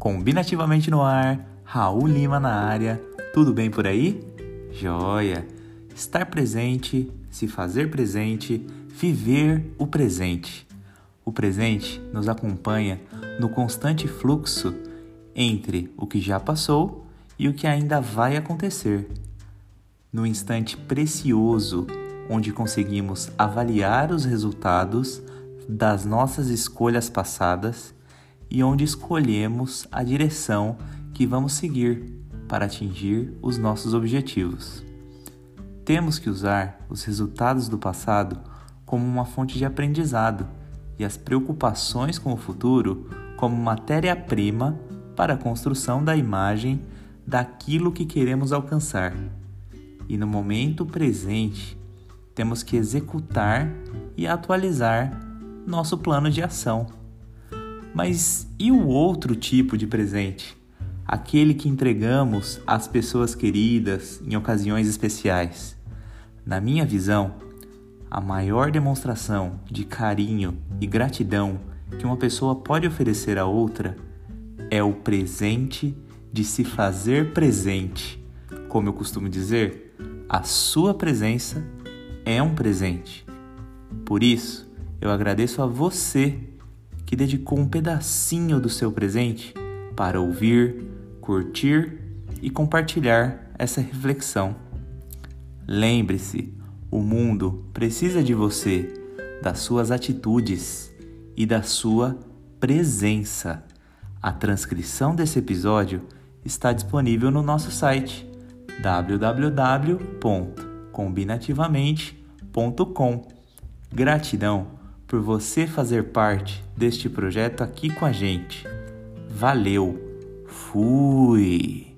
Combinativamente no ar, Raul Lima na área. Tudo bem por aí? Joia! Estar presente, se fazer presente, viver o presente. O presente nos acompanha no constante fluxo entre o que já passou e o que ainda vai acontecer. No instante precioso onde conseguimos avaliar os resultados das nossas escolhas passadas e onde escolhemos a direção que vamos seguir para atingir os nossos objetivos. Temos que usar os resultados do passado como uma fonte de aprendizado e as preocupações com o futuro como matéria-prima para a construção da imagem daquilo que queremos alcançar. E no momento presente, temos que executar e atualizar nosso plano de ação. Mas e o outro tipo de presente? Aquele que entregamos às pessoas queridas em ocasiões especiais. Na minha visão, a maior demonstração de carinho e gratidão que uma pessoa pode oferecer a outra é o presente de se fazer presente. Como eu costumo dizer, a sua presença é um presente. Por isso, eu agradeço a você que dedicou um pedacinho do seu presente para ouvir, curtir e compartilhar essa reflexão. Lembre-se, o mundo precisa de você, das suas atitudes e da sua presença. A transcrição desse episódio está disponível no nosso site www.combinativamente.com. Gratidão por você fazer parte deste projeto aqui com a gente. Valeu! Fui!